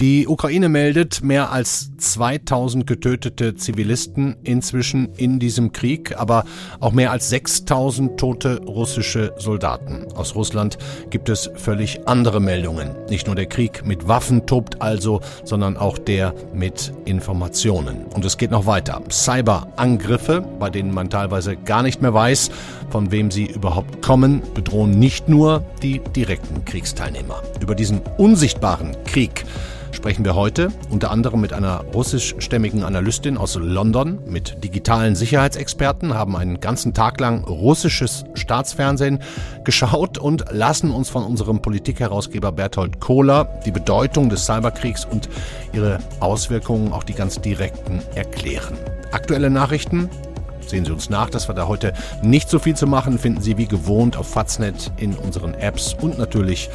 Die Ukraine meldet mehr als 2000 getötete Zivilisten inzwischen in diesem Krieg, aber auch mehr als 6000 tote russische Soldaten. Aus Russland gibt es völlig andere Meldungen. Nicht nur der Krieg mit Waffen tobt also, sondern auch der mit Informationen. Und es geht noch weiter. Cyberangriffe, bei denen man teilweise gar nicht mehr weiß, von wem sie überhaupt kommen, bedrohen nicht nur die direkten Kriegsteilnehmer. Über diesen unsichtbaren Krieg sprechen wir heute unter anderem mit einer russischstämmigen Analystin aus London, mit digitalen Sicherheitsexperten, haben einen ganzen Tag lang russisches Staatsfernsehen geschaut und lassen uns von unserem Politikherausgeber Berthold Kohler die Bedeutung des Cyberkriegs und ihre Auswirkungen, auch die ganz direkten, erklären. Aktuelle Nachrichten Sehen Sie uns nach, dass wir da heute nicht so viel zu machen, finden Sie wie gewohnt auf Faznet in unseren Apps und natürlich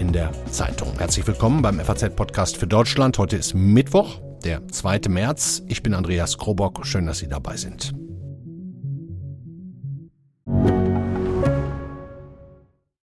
in der Zeitung. Herzlich willkommen beim FAZ-Podcast für Deutschland. Heute ist Mittwoch, der 2. März. Ich bin Andreas Krobock. Schön, dass Sie dabei sind.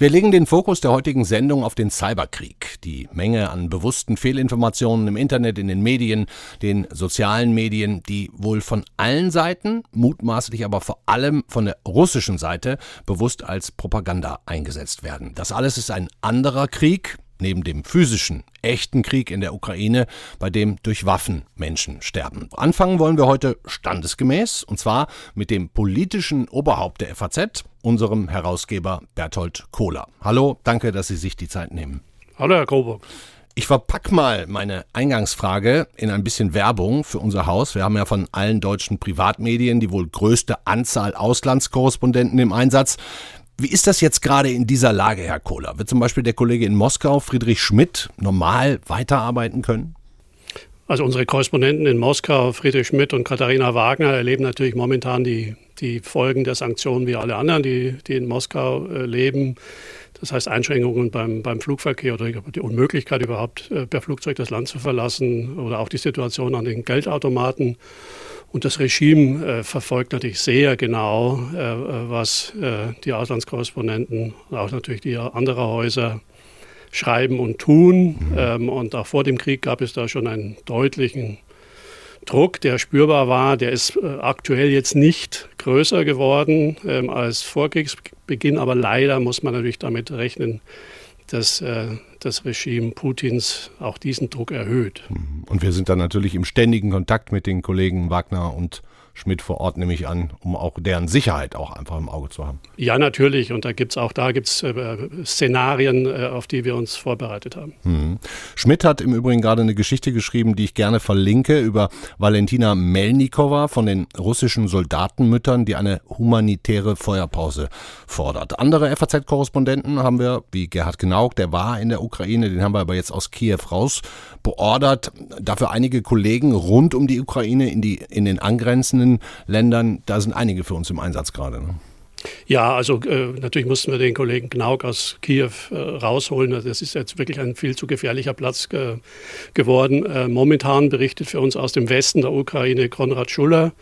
Wir legen den Fokus der heutigen Sendung auf den Cyberkrieg. Die Menge an bewussten Fehlinformationen im Internet, in den Medien, den sozialen Medien, die wohl von allen Seiten, mutmaßlich aber vor allem von der russischen Seite, bewusst als Propaganda eingesetzt werden. Das alles ist ein anderer Krieg, neben dem physischen, echten Krieg in der Ukraine, bei dem durch Waffen Menschen sterben. Anfangen wollen wir heute standesgemäß, und zwar mit dem politischen Oberhaupt der FAZ, unserem Herausgeber Berthold Kohler. Hallo, danke, dass Sie sich die Zeit nehmen. Hallo, Herr Coburg. Ich verpack mal meine Eingangsfrage in ein bisschen Werbung für unser Haus. Wir haben ja von allen deutschen Privatmedien die wohl größte Anzahl Auslandskorrespondenten im Einsatz. Wie ist das jetzt gerade in dieser Lage, Herr Kohler? Wird zum Beispiel der Kollege in Moskau, Friedrich Schmidt, normal weiterarbeiten können? Also unsere Korrespondenten in Moskau, Friedrich Schmidt und Katharina Wagner, erleben natürlich momentan die, die Folgen der Sanktionen wie alle anderen, die, die in Moskau äh, leben. Das heißt Einschränkungen beim, beim Flugverkehr oder die Unmöglichkeit überhaupt äh, per Flugzeug das Land zu verlassen oder auch die Situation an den Geldautomaten. Und das Regime äh, verfolgt natürlich sehr genau, äh, was äh, die Auslandskorrespondenten und auch natürlich die anderen Häuser schreiben und tun. Mhm. Ähm, und auch vor dem Krieg gab es da schon einen deutlichen Druck, der spürbar war. Der ist äh, aktuell jetzt nicht größer geworden ähm, als vor Kriegsbeginn, aber leider muss man natürlich damit rechnen, dass äh, das Regime Putins auch diesen Druck erhöht. Und wir sind dann natürlich im ständigen Kontakt mit den Kollegen Wagner und Schmidt vor Ort nehme ich an, um auch deren Sicherheit auch einfach im Auge zu haben. Ja, natürlich. Und da gibt es auch da gibt's, äh, Szenarien, äh, auf die wir uns vorbereitet haben. Mhm. Schmidt hat im Übrigen gerade eine Geschichte geschrieben, die ich gerne verlinke, über Valentina Melnikova von den russischen Soldatenmüttern, die eine humanitäre Feuerpause fordert. Andere FAZ-Korrespondenten haben wir, wie Gerhard Knauk, der war in der Ukraine, den haben wir aber jetzt aus Kiew raus beordert. Dafür einige Kollegen rund um die Ukraine in, die, in den angrenzenden anderen Ländern, da sind einige für uns im Einsatz gerade. Ne? Ja, also äh, natürlich mussten wir den Kollegen Knauk aus Kiew äh, rausholen. Das ist jetzt wirklich ein viel zu gefährlicher Platz ge geworden. Äh, momentan berichtet für uns aus dem Westen der Ukraine Konrad Schuller.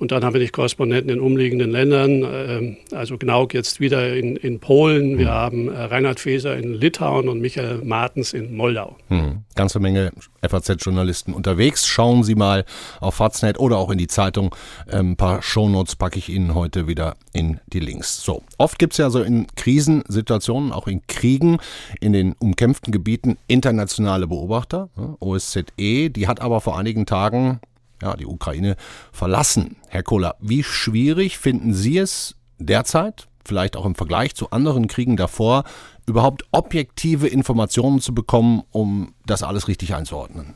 Und dann haben wir die Korrespondenten in umliegenden Ländern, ähm, also Gnauk jetzt wieder in, in Polen, wir mhm. haben äh, Reinhard Feser in Litauen und Michael Martens in Moldau. Mhm. Ganze Menge FAZ-Journalisten unterwegs. Schauen Sie mal auf Faznet oder auch in die Zeitung. Ähm, ein paar Shownotes packe ich Ihnen heute wieder in die Links. So, oft gibt es ja so in Krisensituationen, auch in Kriegen, in den umkämpften Gebieten internationale Beobachter. OSZE, die hat aber vor einigen Tagen ja, die Ukraine verlassen. Herr Kohler, wie schwierig finden Sie es derzeit, vielleicht auch im Vergleich zu anderen Kriegen davor, überhaupt objektive Informationen zu bekommen, um das alles richtig einzuordnen?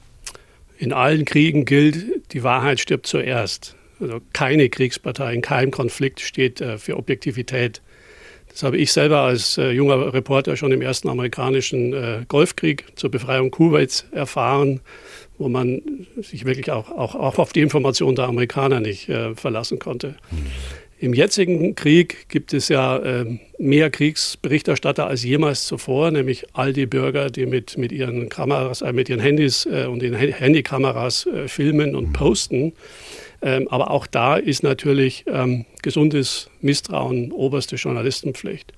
In allen Kriegen gilt, die Wahrheit stirbt zuerst. Also keine Kriegspartei in keinem Konflikt steht äh, für Objektivität. Das habe ich selber als äh, junger Reporter schon im ersten amerikanischen äh, Golfkrieg zur Befreiung Kuwaits erfahren, wo man sich wirklich auch, auch, auch auf die Informationen der Amerikaner nicht äh, verlassen konnte. Mhm. Im jetzigen Krieg gibt es ja äh, mehr Kriegsberichterstatter als jemals zuvor, nämlich all die Bürger, die mit, mit ihren Kameras, äh, mit ihren Handys äh, und den Handykameras äh, filmen und posten. Ähm, aber auch da ist natürlich ähm, gesundes Misstrauen oberste Journalistenpflicht.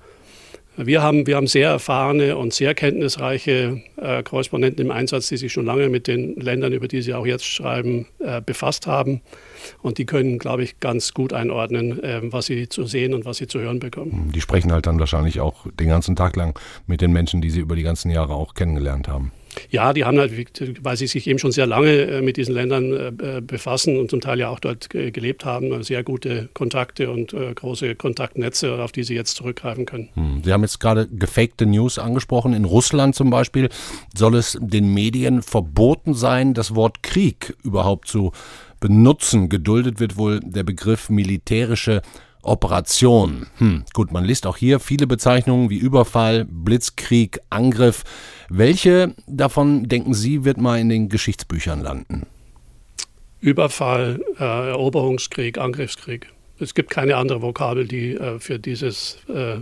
Wir haben, wir haben sehr erfahrene und sehr kenntnisreiche äh, Korrespondenten im Einsatz, die sich schon lange mit den Ländern, über die Sie auch jetzt schreiben, äh, befasst haben. Und die können, glaube ich, ganz gut einordnen, äh, was sie zu sehen und was sie zu hören bekommen. Die sprechen halt dann wahrscheinlich auch den ganzen Tag lang mit den Menschen, die sie über die ganzen Jahre auch kennengelernt haben. Ja, die haben halt, weil sie sich eben schon sehr lange äh, mit diesen Ländern äh, befassen und zum Teil ja auch dort gelebt haben, sehr gute Kontakte und äh, große Kontaktnetze, auf die sie jetzt zurückgreifen können. Hm, sie haben jetzt gerade gefakte News angesprochen. In Russland zum Beispiel soll es den Medien verboten sein, das Wort Krieg überhaupt zu benutzen. Geduldet wird wohl der Begriff militärische Operation. Hm, gut, man liest auch hier viele Bezeichnungen wie Überfall, Blitzkrieg, Angriff. Welche davon, denken Sie, wird mal in den Geschichtsbüchern landen? Überfall, äh, Eroberungskrieg, Angriffskrieg. Es gibt keine andere Vokabel, die äh, für dieses, äh,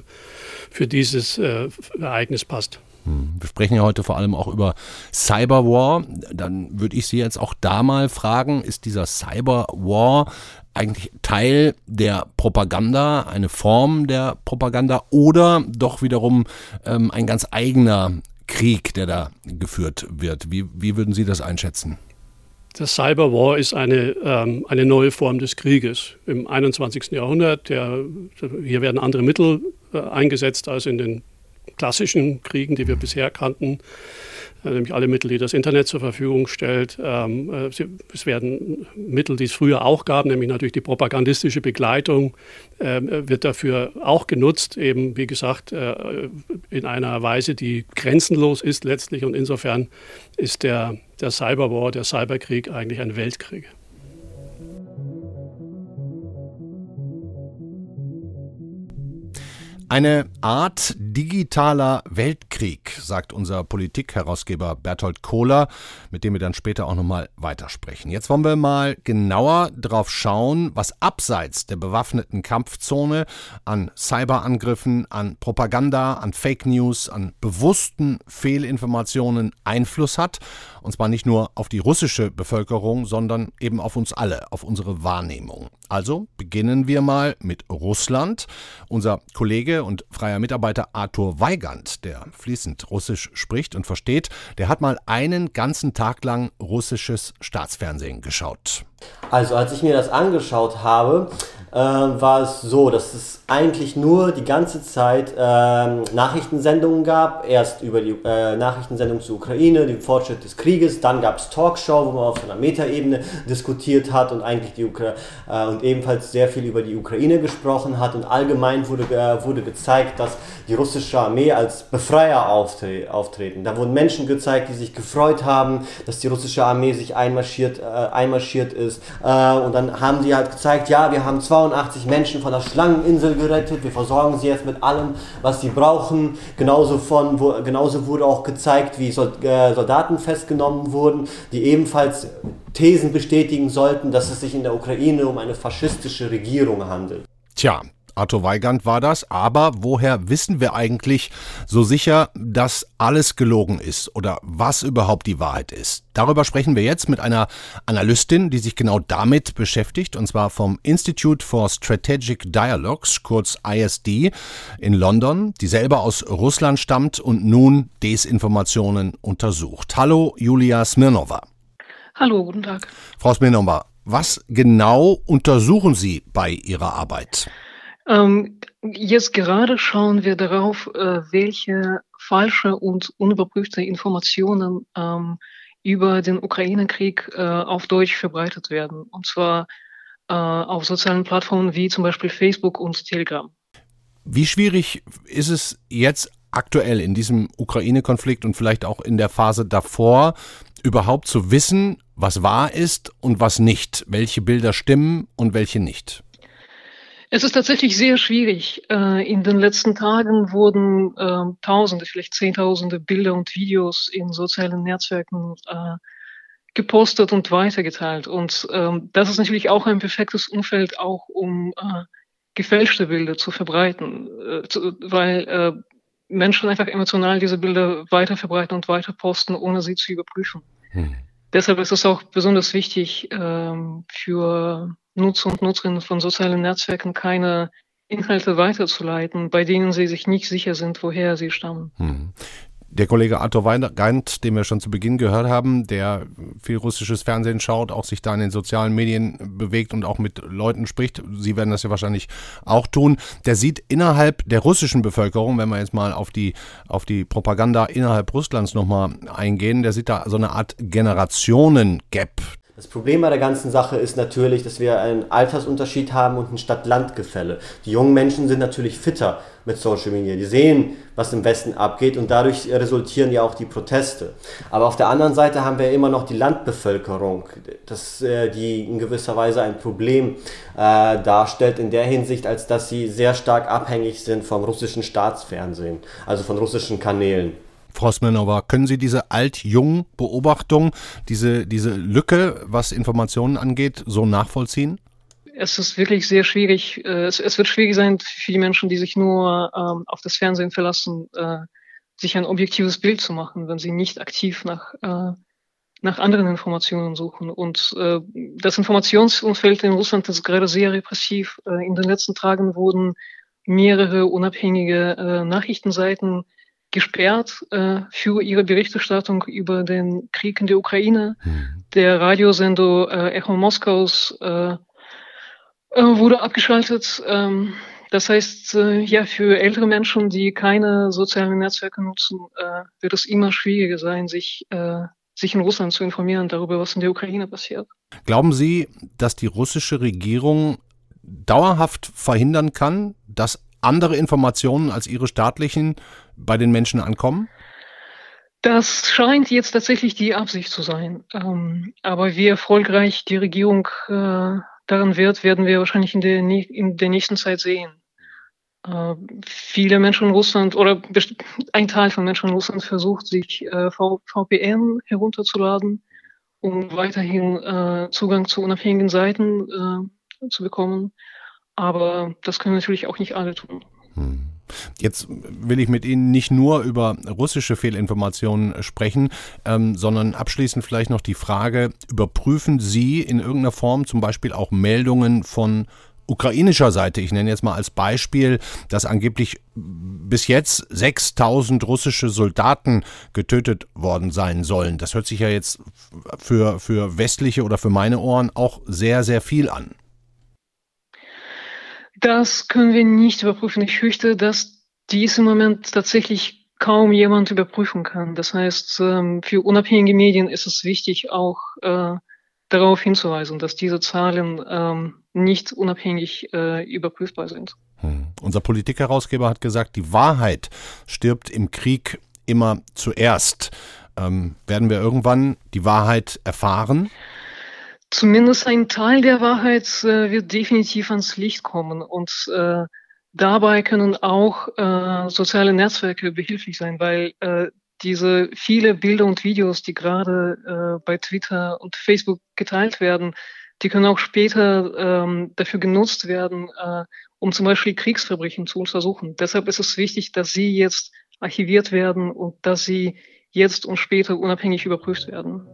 für dieses äh, Ereignis passt. Hm, wir sprechen ja heute vor allem auch über Cyberwar. Dann würde ich Sie jetzt auch da mal fragen, ist dieser Cyberwar eigentlich Teil der Propaganda, eine Form der Propaganda oder doch wiederum ähm, ein ganz eigener Krieg, der da geführt wird? Wie, wie würden Sie das einschätzen? Das Cyberwar ist eine, ähm, eine neue Form des Krieges im 21. Jahrhundert. Der, hier werden andere Mittel äh, eingesetzt als in den klassischen Kriegen, die wir bisher kannten. Äh, nämlich alle Mittel, die das Internet zur Verfügung stellt. Ähm, äh, es werden Mittel, die es früher auch gab, nämlich natürlich die propagandistische Begleitung, ähm, wird dafür auch genutzt, eben wie gesagt, äh, in einer Weise, die grenzenlos ist letztlich. Und insofern ist der, der Cyberwar, der Cyberkrieg eigentlich ein Weltkrieg. Eine Art digitaler Weltkrieg, sagt unser Politikherausgeber Berthold Kohler, mit dem wir dann später auch nochmal weitersprechen. Jetzt wollen wir mal genauer drauf schauen, was abseits der bewaffneten Kampfzone an Cyberangriffen, an Propaganda, an Fake News, an bewussten Fehlinformationen Einfluss hat. Und zwar nicht nur auf die russische Bevölkerung, sondern eben auf uns alle, auf unsere Wahrnehmung. Also beginnen wir mal mit Russland. Unser Kollege und freier Mitarbeiter Arthur Weigand, der fließend Russisch spricht und versteht, der hat mal einen ganzen Tag lang russisches Staatsfernsehen geschaut. Also als ich mir das angeschaut habe, äh, war es so, dass es eigentlich nur die ganze Zeit äh, Nachrichtensendungen gab. Erst über die äh, Nachrichtensendung zur Ukraine, den Fortschritt des Krieges, dann gab es Talkshow, wo man auf einer Metaebene diskutiert hat und eigentlich die Ukra äh, und ebenfalls sehr viel über die Ukraine gesprochen hat und allgemein wurde, wurde gezeigt, dass die russische Armee als Befreier auftre auftreten. Da wurden Menschen gezeigt, die sich gefreut haben, dass die russische Armee sich einmarschiert, äh, einmarschiert ist äh, und dann haben die halt gezeigt, ja, wir haben 82 Menschen von der Schlangeninsel gerettet, wir versorgen sie jetzt mit allem, was sie brauchen. Genauso, von, wo, genauso wurde auch gezeigt, wie äh, Soldaten festgenommen wurden, die ebenfalls Thesen bestätigen sollten, dass es sich in der Ukraine um eine faschistische Regierung handelt. Tja, Arthur Weigand war das. Aber woher wissen wir eigentlich so sicher, dass alles gelogen ist oder was überhaupt die Wahrheit ist? Darüber sprechen wir jetzt mit einer Analystin, die sich genau damit beschäftigt, und zwar vom Institute for Strategic Dialogues, kurz ISD, in London, die selber aus Russland stammt und nun Desinformationen untersucht. Hallo, Julia Smirnova. Hallo, guten Tag. Frau Smirnova, was genau untersuchen Sie bei Ihrer Arbeit? Ähm, jetzt gerade schauen wir darauf, äh, welche falsche und unüberprüfte Informationen ähm, über den Ukraine-Krieg äh, auf Deutsch verbreitet werden. Und zwar äh, auf sozialen Plattformen wie zum Beispiel Facebook und Telegram. Wie schwierig ist es jetzt aktuell in diesem Ukraine-Konflikt und vielleicht auch in der Phase davor, überhaupt zu wissen, was wahr ist und was nicht, welche Bilder stimmen und welche nicht? Es ist tatsächlich sehr schwierig. Äh, in den letzten Tagen wurden ähm, Tausende, vielleicht Zehntausende Bilder und Videos in sozialen Netzwerken äh, gepostet und weitergeteilt. Und ähm, das ist natürlich auch ein perfektes Umfeld, auch um äh, gefälschte Bilder zu verbreiten, weil Menschen einfach emotional diese Bilder weiter verbreiten und weiter posten, ohne sie zu überprüfen. Hm. Deshalb ist es auch besonders wichtig ähm, für Nutzer und Nutzerinnen von sozialen Netzwerken keine Inhalte weiterzuleiten, bei denen sie sich nicht sicher sind, woher sie stammen. Der Kollege Arthur Weingart, den wir schon zu Beginn gehört haben, der viel russisches Fernsehen schaut, auch sich da in den sozialen Medien bewegt und auch mit Leuten spricht, Sie werden das ja wahrscheinlich auch tun, der sieht innerhalb der russischen Bevölkerung, wenn wir jetzt mal auf die, auf die Propaganda innerhalb Russlands nochmal eingehen, der sieht da so eine Art Generationen-Gap. Das Problem bei der ganzen Sache ist natürlich, dass wir einen Altersunterschied haben und ein Stadt-Land-Gefälle. Die jungen Menschen sind natürlich fitter mit Social Media. Die sehen, was im Westen abgeht und dadurch resultieren ja auch die Proteste. Aber auf der anderen Seite haben wir immer noch die Landbevölkerung, das, äh, die in gewisser Weise ein Problem äh, darstellt in der Hinsicht, als dass sie sehr stark abhängig sind vom russischen Staatsfernsehen, also von russischen Kanälen. Frau Smirnova, können Sie diese Alt-Jung-Beobachtung, diese, diese Lücke, was Informationen angeht, so nachvollziehen? Es ist wirklich sehr schwierig. Äh, es, es wird schwierig sein für die Menschen, die sich nur ähm, auf das Fernsehen verlassen, äh, sich ein objektives Bild zu machen, wenn sie nicht aktiv nach, äh, nach anderen Informationen suchen. Und äh, das Informationsumfeld in Russland ist gerade sehr repressiv. Äh, in den letzten Tagen wurden mehrere unabhängige äh, Nachrichtenseiten gesperrt äh, für ihre Berichterstattung über den Krieg in der Ukraine. Mhm. Der Radiosender äh, Echo Moskaus äh, äh, wurde abgeschaltet. Ähm, das heißt, äh, ja, für ältere Menschen, die keine sozialen Netzwerke nutzen, äh, wird es immer schwieriger sein, sich, sich in Russland zu informieren darüber, was in der Ukraine passiert. Glauben Sie, dass die russische Regierung dauerhaft verhindern kann, dass andere Informationen als ihre staatlichen bei den Menschen ankommen? Das scheint jetzt tatsächlich die Absicht zu sein. Ähm, aber wie erfolgreich die Regierung äh, daran wird, werden wir wahrscheinlich in der, in der nächsten Zeit sehen. Äh, viele Menschen in Russland oder ein Teil von Menschen in Russland versucht, sich äh, VPN herunterzuladen, um weiterhin äh, Zugang zu unabhängigen Seiten äh, zu bekommen. Aber das können natürlich auch nicht alle tun. Hm. Jetzt will ich mit Ihnen nicht nur über russische Fehlinformationen sprechen, ähm, sondern abschließend vielleicht noch die Frage, überprüfen Sie in irgendeiner Form zum Beispiel auch Meldungen von ukrainischer Seite. Ich nenne jetzt mal als Beispiel, dass angeblich bis jetzt 6000 russische Soldaten getötet worden sein sollen. Das hört sich ja jetzt für, für westliche oder für meine Ohren auch sehr, sehr viel an. Das können wir nicht überprüfen. Ich fürchte, dass dies im Moment tatsächlich kaum jemand überprüfen kann. Das heißt, ähm, für unabhängige Medien ist es wichtig, auch äh, darauf hinzuweisen, dass diese Zahlen ähm, nicht unabhängig äh, überprüfbar sind. Hm. Unser Politikherausgeber hat gesagt, die Wahrheit stirbt im Krieg immer zuerst. Ähm, werden wir irgendwann die Wahrheit erfahren? Zumindest ein Teil der Wahrheit äh, wird definitiv ans Licht kommen und äh, dabei können auch äh, soziale Netzwerke behilflich sein, weil äh, diese viele Bilder und Videos, die gerade äh, bei Twitter und Facebook geteilt werden, die können auch später ähm, dafür genutzt werden, äh, um zum Beispiel Kriegsverbrechen zu untersuchen. Deshalb ist es wichtig, dass sie jetzt archiviert werden und dass sie jetzt und später unabhängig überprüft werden.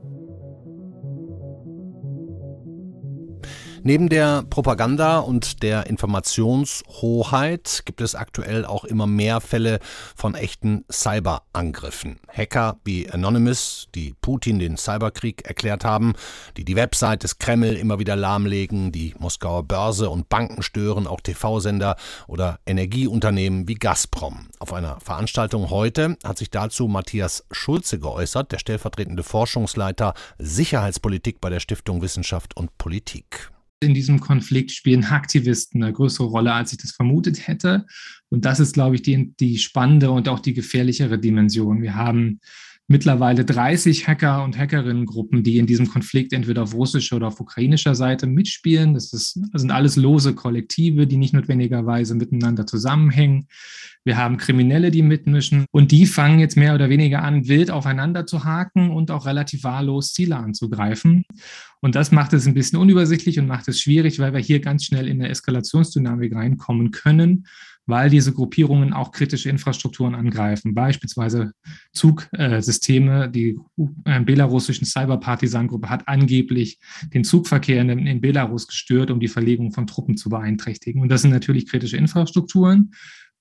Neben der Propaganda und der Informationshoheit gibt es aktuell auch immer mehr Fälle von echten Cyberangriffen. Hacker wie Anonymous, die Putin den Cyberkrieg erklärt haben, die die Website des Kreml immer wieder lahmlegen, die Moskauer Börse und Banken stören, auch TV-Sender oder Energieunternehmen wie Gazprom. Auf einer Veranstaltung heute hat sich dazu Matthias Schulze geäußert, der stellvertretende Forschungsleiter Sicherheitspolitik bei der Stiftung Wissenschaft und Politik in diesem Konflikt spielen Aktivisten eine größere Rolle, als ich das vermutet hätte. Und das ist, glaube ich, die, die spannende und auch die gefährlichere Dimension. Wir haben mittlerweile 30 Hacker und Hackerinnengruppen, die in diesem Konflikt entweder auf russischer oder auf ukrainischer Seite mitspielen. Das, ist, das sind alles lose Kollektive, die nicht notwendigerweise miteinander zusammenhängen. Wir haben Kriminelle, die mitmischen und die fangen jetzt mehr oder weniger an, wild aufeinander zu haken und auch relativ wahllos Ziele anzugreifen. Und das macht es ein bisschen unübersichtlich und macht es schwierig, weil wir hier ganz schnell in eine Eskalationsdynamik reinkommen können weil diese Gruppierungen auch kritische Infrastrukturen angreifen, beispielsweise Zugsysteme. Die äh, belarussischen Cyberpartisan-Gruppe hat angeblich den Zugverkehr in, in Belarus gestört, um die Verlegung von Truppen zu beeinträchtigen. Und das sind natürlich kritische Infrastrukturen.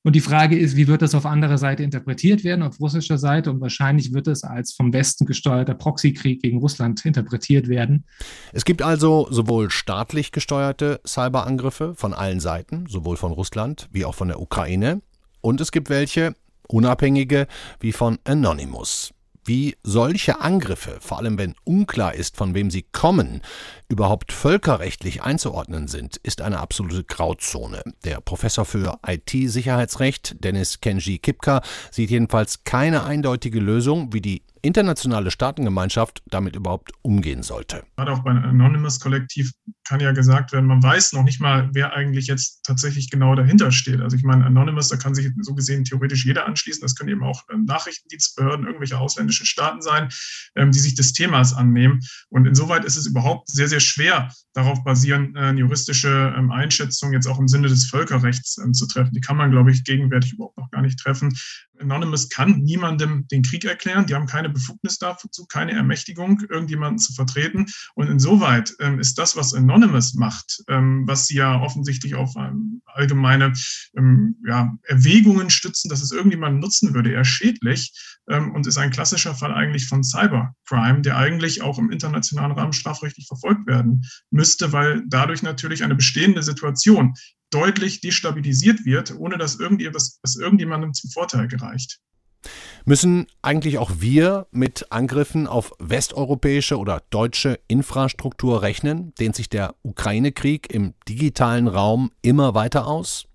Und die Frage ist, wie wird das auf anderer Seite interpretiert werden, auf russischer Seite? Und wahrscheinlich wird es als vom Westen gesteuerter Proxykrieg gegen Russland interpretiert werden. Es gibt also sowohl staatlich gesteuerte Cyberangriffe von allen Seiten, sowohl von Russland wie auch von der Ukraine. Und es gibt welche, unabhängige, wie von Anonymous wie solche Angriffe, vor allem wenn unklar ist, von wem sie kommen, überhaupt völkerrechtlich einzuordnen sind, ist eine absolute Grauzone. Der Professor für IT-Sicherheitsrecht, Dennis Kenji Kipka, sieht jedenfalls keine eindeutige Lösung, wie die internationale Staatengemeinschaft damit überhaupt umgehen sollte. Gerade auch bei Anonymous Kollektiv kann ja gesagt werden, man weiß noch nicht mal, wer eigentlich jetzt tatsächlich genau dahinter steht. Also ich meine, Anonymous, da kann sich so gesehen theoretisch jeder anschließen. Das können eben auch ähm, Nachrichtendienstbehörden, irgendwelche ausländischen Staaten sein, ähm, die sich des Themas annehmen. Und insoweit ist es überhaupt sehr, sehr schwer, darauf basierend äh, eine juristische ähm, Einschätzung jetzt auch im Sinne des Völkerrechts zu treffen. Die kann man, glaube ich, gegenwärtig überhaupt noch gar nicht treffen. Anonymous kann niemandem den Krieg erklären. Die haben keine Befugnis dazu, keine Ermächtigung, irgendjemanden zu vertreten. Und insoweit ähm, ist das, was Anonymous macht, ähm, was sie ja offensichtlich auf ähm, allgemeine ähm, ja, Erwägungen stützen, dass es irgendjemanden nutzen würde, eher schädlich ähm, und ist ein klassischer Fall eigentlich von Cybercrime, der eigentlich auch im internationalen Rahmen strafrechtlich verfolgt werden müsste, weil dadurch natürlich eine bestehende Situation deutlich destabilisiert wird, ohne dass, irgendetwas, dass irgendjemandem zum Vorteil gereicht. Müssen eigentlich auch wir mit Angriffen auf westeuropäische oder deutsche Infrastruktur rechnen? Dehnt sich der Ukraine-Krieg im digitalen Raum immer weiter aus?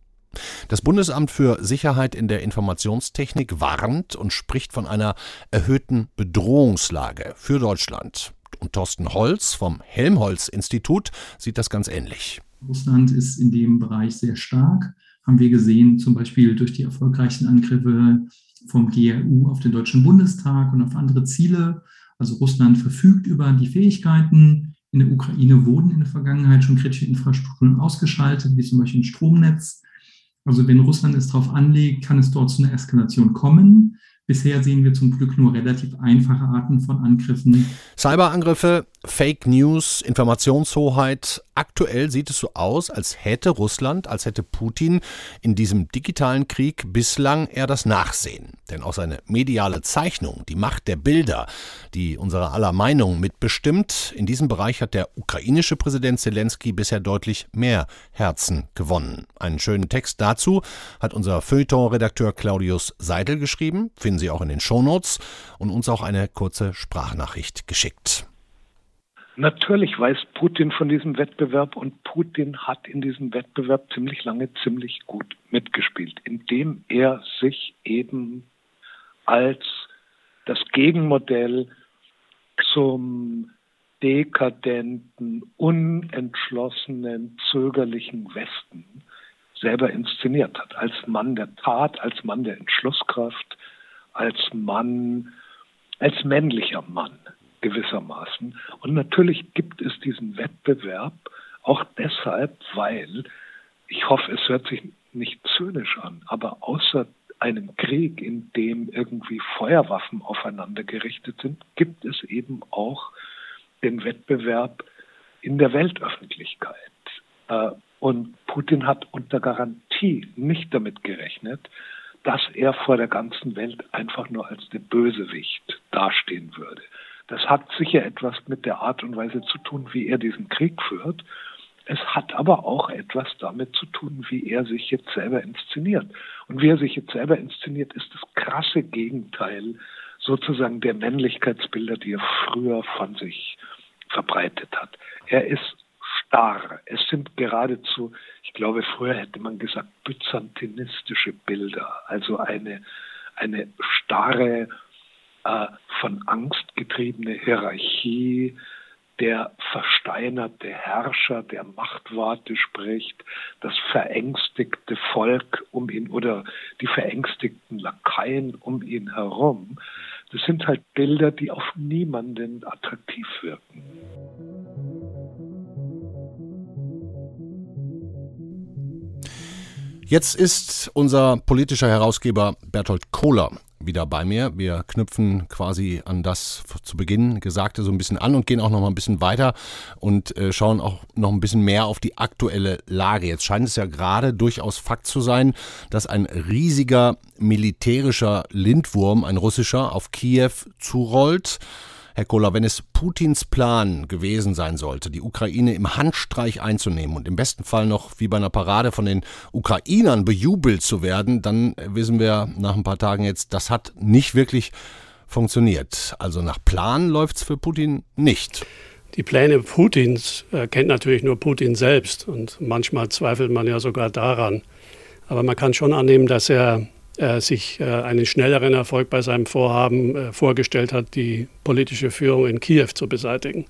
Das Bundesamt für Sicherheit in der Informationstechnik warnt und spricht von einer erhöhten Bedrohungslage für Deutschland. Und Thorsten Holz vom Helmholtz-Institut sieht das ganz ähnlich. Russland ist in dem Bereich sehr stark, haben wir gesehen, zum Beispiel durch die erfolgreichen Angriffe vom GRU auf den Deutschen Bundestag und auf andere Ziele. Also Russland verfügt über die Fähigkeiten. In der Ukraine wurden in der Vergangenheit schon kritische Infrastrukturen ausgeschaltet, wie zum Beispiel ein Stromnetz. Also wenn Russland es darauf anlegt, kann es dort zu einer Eskalation kommen. Bisher sehen wir zum Glück nur relativ einfache Arten von Angriffen. Cyberangriffe, Fake News, Informationshoheit. Aktuell sieht es so aus, als hätte Russland, als hätte Putin in diesem digitalen Krieg bislang eher das Nachsehen. Denn auch seine mediale Zeichnung, die Macht der Bilder, die unsere aller Meinung mitbestimmt, in diesem Bereich hat der ukrainische Präsident Zelensky bisher deutlich mehr Herzen gewonnen. Einen schönen Text dazu hat unser Feuilleton-Redakteur Claudius Seidel geschrieben, finden Sie auch in den Shownotes und uns auch eine kurze Sprachnachricht geschickt. Natürlich weiß Putin von diesem Wettbewerb und Putin hat in diesem Wettbewerb ziemlich lange ziemlich gut mitgespielt, indem er sich eben als das Gegenmodell zum dekadenten, unentschlossenen, zögerlichen Westen selber inszeniert hat, als Mann der Tat, als Mann der Entschlusskraft, als Mann, als männlicher Mann gewissermaßen. Und natürlich gibt es diesen Wettbewerb auch deshalb, weil, ich hoffe, es hört sich nicht zynisch an, aber außer einem Krieg, in dem irgendwie Feuerwaffen aufeinander gerichtet sind, gibt es eben auch den Wettbewerb in der Weltöffentlichkeit. Äh, und Putin hat unter Garantie nicht damit gerechnet, dass er vor der ganzen Welt einfach nur als der Bösewicht dastehen würde. Das hat sicher etwas mit der Art und Weise zu tun, wie er diesen Krieg führt. Es hat aber auch etwas damit zu tun, wie er sich jetzt selber inszeniert. Und wie er sich jetzt selber inszeniert, ist das krasse Gegenteil sozusagen der Männlichkeitsbilder, die er früher von sich verbreitet hat. Er ist starr. Es sind geradezu, ich glaube, früher hätte man gesagt, byzantinistische Bilder. Also eine, eine starre, äh, von Angst getriebene Hierarchie, der versteinerte Herrscher, der Machtworte spricht, das verängstigte Volk um ihn oder die verängstigten Lakaien um ihn herum. Das sind halt Bilder, die auf niemanden attraktiv wirken. Jetzt ist unser politischer Herausgeber Bertolt Kohler wieder bei mir. Wir knüpfen quasi an das zu Beginn Gesagte so ein bisschen an und gehen auch noch mal ein bisschen weiter und äh, schauen auch noch ein bisschen mehr auf die aktuelle Lage. Jetzt scheint es ja gerade durchaus Fakt zu sein, dass ein riesiger militärischer Lindwurm, ein russischer, auf Kiew zurollt. Herr Kohler, wenn es Putins Plan gewesen sein sollte, die Ukraine im Handstreich einzunehmen und im besten Fall noch wie bei einer Parade von den Ukrainern bejubelt zu werden, dann wissen wir nach ein paar Tagen jetzt, das hat nicht wirklich funktioniert. Also nach Plan läuft es für Putin nicht. Die Pläne Putins äh, kennt natürlich nur Putin selbst und manchmal zweifelt man ja sogar daran. Aber man kann schon annehmen, dass er sich äh, einen schnelleren Erfolg bei seinem Vorhaben äh, vorgestellt hat, die politische Führung in Kiew zu beseitigen.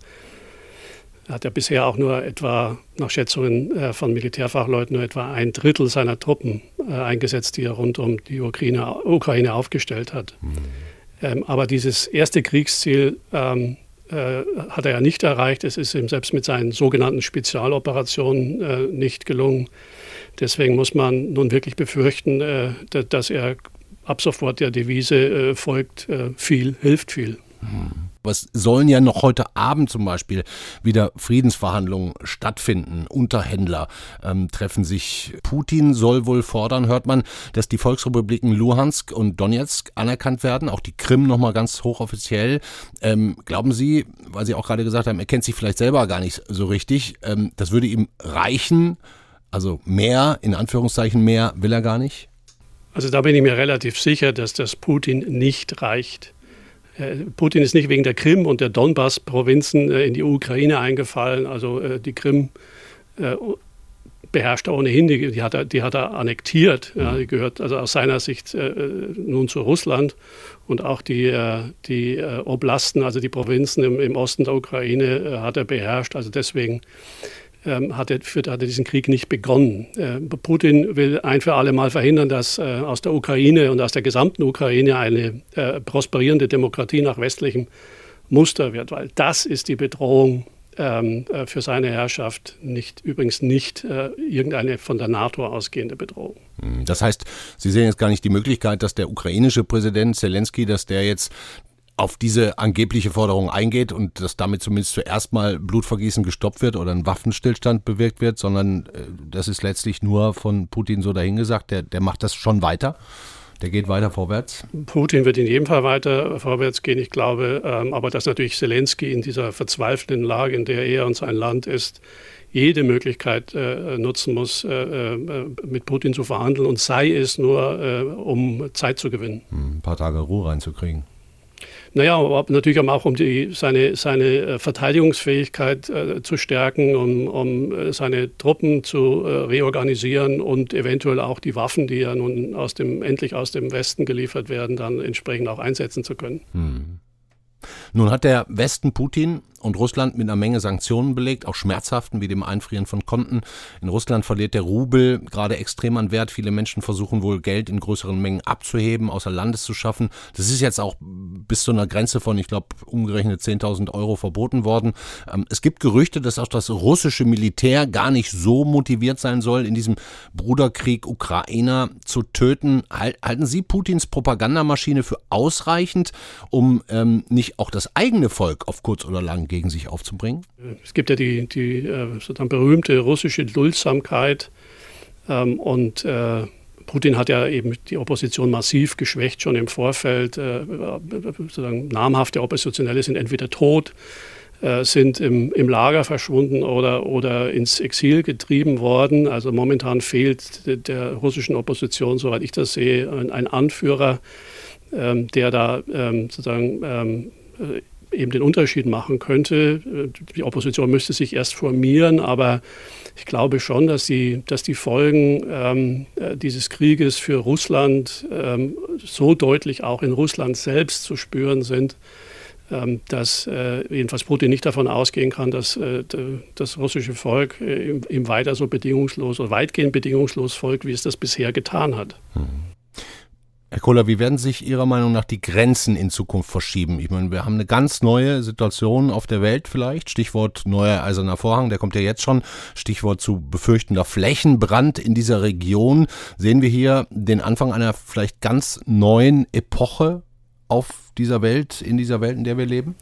Er hat ja bisher auch nur etwa, nach Schätzungen äh, von Militärfachleuten, nur etwa ein Drittel seiner Truppen äh, eingesetzt, die er rund um die Ukraine, Ukraine aufgestellt hat. Mhm. Ähm, aber dieses erste Kriegsziel ähm, äh, hat er ja nicht erreicht. Es ist ihm selbst mit seinen sogenannten Spezialoperationen nicht gelungen, Deswegen muss man nun wirklich befürchten, äh, dass er ab sofort der Devise äh, folgt, äh, viel hilft viel. Es sollen ja noch heute Abend zum Beispiel wieder Friedensverhandlungen stattfinden. Unterhändler ähm, treffen sich. Putin soll wohl fordern, hört man, dass die Volksrepubliken Luhansk und Donetsk anerkannt werden, auch die Krim nochmal ganz hochoffiziell. Ähm, glauben Sie, weil Sie auch gerade gesagt haben, er kennt sich vielleicht selber gar nicht so richtig, ähm, das würde ihm reichen, also mehr, in Anführungszeichen mehr, will er gar nicht? Also da bin ich mir relativ sicher, dass das Putin nicht reicht. Äh, Putin ist nicht wegen der Krim und der Donbass-Provinzen äh, in die Ukraine eingefallen. Also äh, die Krim beherrscht er ohnehin, die, die, hat er, die hat er annektiert. Ja, die gehört also aus seiner Sicht nun zu Russland. Und auch die, die Oblasten, also die Provinzen im, im Osten der Ukraine, hat er beherrscht. Also deswegen ähm, hat, er, hat er diesen Krieg nicht begonnen. Äh, Putin will ein für alle Mal verhindern, dass äh, aus der Ukraine und aus der gesamten Ukraine eine äh, prosperierende Demokratie nach westlichem Muster wird, weil das ist die Bedrohung ähm, äh, für seine Herrschaft, nicht, übrigens nicht äh, irgendeine von der NATO ausgehende Bedrohung. Hm, das heißt, Sie sehen jetzt gar nicht die Möglichkeit, dass der ukrainische Präsident Zelensky, dass der jetzt auf diese angebliche Forderung eingeht und dass damit zumindest zuerst mal Blutvergießen gestoppt wird oder ein Waffenstillstand bewirkt wird, sondern äh, das ist letztlich nur von Putin so dahingesagt. Der, der macht das schon weiter. Der geht weiter vorwärts? Putin wird in jedem Fall weiter vorwärts gehen, ich glaube. Ähm, aber dass natürlich Zelensky in dieser verzweifelten Lage, in der er und sein Land ist, jede Möglichkeit äh, nutzen muss, äh, mit Putin zu verhandeln und sei es nur, äh, um Zeit zu gewinnen. Hm, ein paar Tage Ruhe reinzukriegen. Naja, natürlich auch um die, seine, seine äh, Verteidigungsfähigkeit äh, zu stärken, um, um äh, seine Truppen zu äh, reorganisieren und eventuell auch die Waffen, die ja nun aus dem, endlich aus dem Westen geliefert werden, dann entsprechend auch einsetzen zu können. Hm. Nun hat der Westen Putin und Russland mit einer Menge Sanktionen belegt, auch schmerzhaften wie dem Einfrieren von Konten. In Russland verliert der Rubel gerade extrem an Wert. Viele Menschen versuchen wohl Geld in größeren Mengen abzuheben, außer Landes zu schaffen. Das ist jetzt auch bis zu einer Grenze von, ich glaube, umgerechnet 10.000 Euro verboten worden. Ähm, es gibt Gerüchte, dass auch das russische Militär gar nicht so motiviert sein soll, in diesem Bruderkrieg Ukrainer zu töten. Halten Sie Putins Propagandamaschine für ausreichend, um ähm, nicht auch das eigene Volk auf kurz oder lang gegen sich aufzubringen? Es gibt ja die, die äh, sozusagen berühmte russische Duldsamkeit ähm, und äh, Putin hat ja eben die Opposition massiv geschwächt schon im Vorfeld. Äh, sozusagen namhafte Oppositionelle sind entweder tot, äh, sind im, im Lager verschwunden oder, oder ins Exil getrieben worden. Also momentan fehlt der, russischen Opposition, soweit ich das sehe, ein, Anführer, ähm, der da ähm, sozusagen ähm, eben den Unterschied machen könnte. Die Opposition müsste sich erst formieren, aber ich glaube schon, dass die, dass die Folgen ähm, äh, dieses Krieges für Russland ähm, so deutlich auch in Russland selbst zu spüren sind, ähm, dass äh, jedenfalls Putin nicht davon ausgehen kann, dass äh, das russische Volk äh, ihm weiter so bedingungslos oder weitgehend bedingungslos folgt, wie es das bisher getan hat. Mhm. Herr Kohler, wie werden sich Ihrer Meinung nach die Grenzen in Zukunft verschieben? Ich meine, wir haben eine ganz neue Situation auf der Welt vielleicht. Stichwort neuer eiserner Vorhang, der kommt ja jetzt schon. Stichwort zu befürchtender Flächenbrand in dieser Region. Sehen wir hier den Anfang einer vielleicht ganz neuen Epoche auf dieser Welt, in dieser Welt, in der wir leben?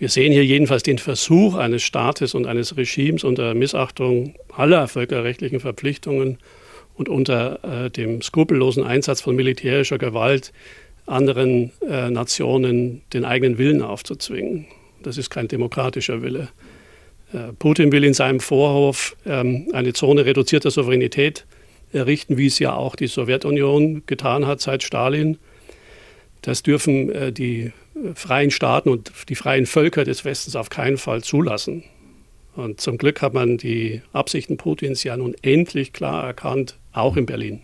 Wir sehen hier jedenfalls den Versuch eines Staates und eines Regimes unter Missachtung aller völkerrechtlichen Verpflichtungen und unter äh, dem skrupellosen Einsatz von militärischer Gewalt anderen äh, Nationen den eigenen Willen aufzuzwingen. Das ist kein demokratischer Wille. Äh, Putin will in seinem Vorhof ähm, eine Zone reduzierter Souveränität errichten, wie es ja auch die Sowjetunion getan hat seit Stalin. Das dürfen äh, die äh, freien Staaten und die freien Völker des Westens auf keinen Fall zulassen. Und zum Glück hat man die Absichten Putins ja nun endlich klar erkannt, auch in Berlin.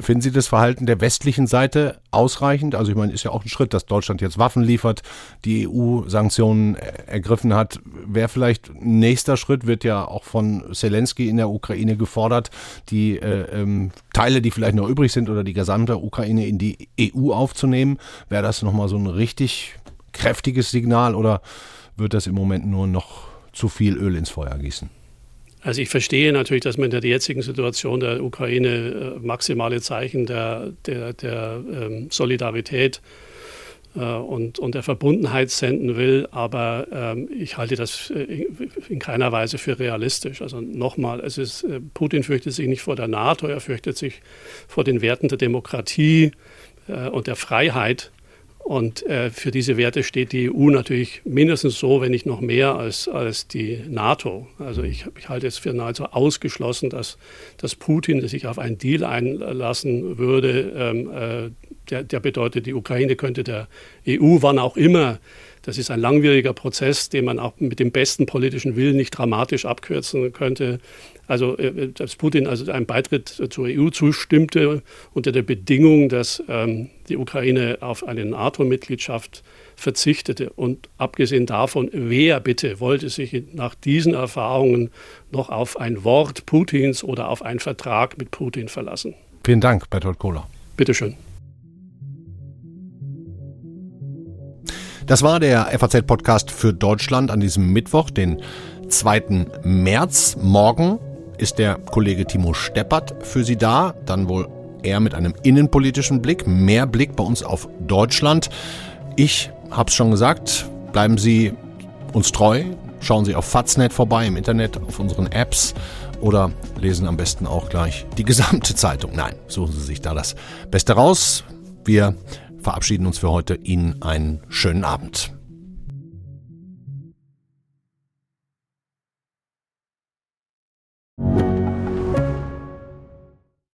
Finden Sie das Verhalten der westlichen Seite ausreichend? Also ich meine, ist ja auch ein Schritt, dass Deutschland jetzt Waffen liefert, die EU Sanktionen ergriffen hat. Wäre vielleicht ein nächster Schritt, wird ja auch von Zelensky in der Ukraine gefordert, die äh, ähm, Teile, die vielleicht noch übrig sind oder die gesamte Ukraine in die EU aufzunehmen. Wäre das nochmal so ein richtig kräftiges Signal oder wird das im Moment nur noch zu viel Öl ins Feuer gießen? Also ich verstehe natürlich, dass man in der jetzigen Situation der Ukraine äh, maximale Zeichen der, der, der ähm, Solidarität äh, und, und der Verbundenheit senden will, aber ähm, ich halte das äh, in keiner Weise für realistisch. Also nochmal, es ist, Putin fürchtet sich nicht vor der NATO, er fürchtet sich vor den Werten der Demokratie und der Freiheit. Und äh, für diese Werte steht die EU natürlich mindestens so, wenn nicht noch mehr als, als die NATO. Also ich, ich halte es für nahezu ausgeschlossen, dass, dass Putin sich auf einen Deal einlassen würde, ähm, äh, der, der bedeutet, die Ukraine könnte der EU, wann auch immer, das ist ein langwieriger Prozess, den man auch mit dem besten politischen Willen nicht dramatisch abkürzen könnte, also äh, dass Putin also einem Beitritt zur EU zustimmte unter der Bedingung, dass ähm, die Ukraine auf eine NATO-Mitgliedschaft verzichtete. Und abgesehen davon, wer bitte wollte sich nach diesen Erfahrungen noch auf ein Wort Putins oder auf einen Vertrag mit Putin verlassen? Vielen Dank, Bertolt Kohler. Bitteschön. Das war der FAZ-Podcast für Deutschland an diesem Mittwoch, den 2. März. Morgen ist der Kollege Timo Steppert für Sie da. Dann wohl eher mit einem innenpolitischen Blick, mehr Blick bei uns auf Deutschland. Ich habe es schon gesagt, bleiben Sie uns treu, schauen Sie auf Faznet vorbei im Internet, auf unseren Apps oder lesen am besten auch gleich die gesamte Zeitung. Nein, suchen Sie sich da das Beste raus. Wir verabschieden uns für heute. Ihnen einen schönen Abend.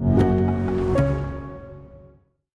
you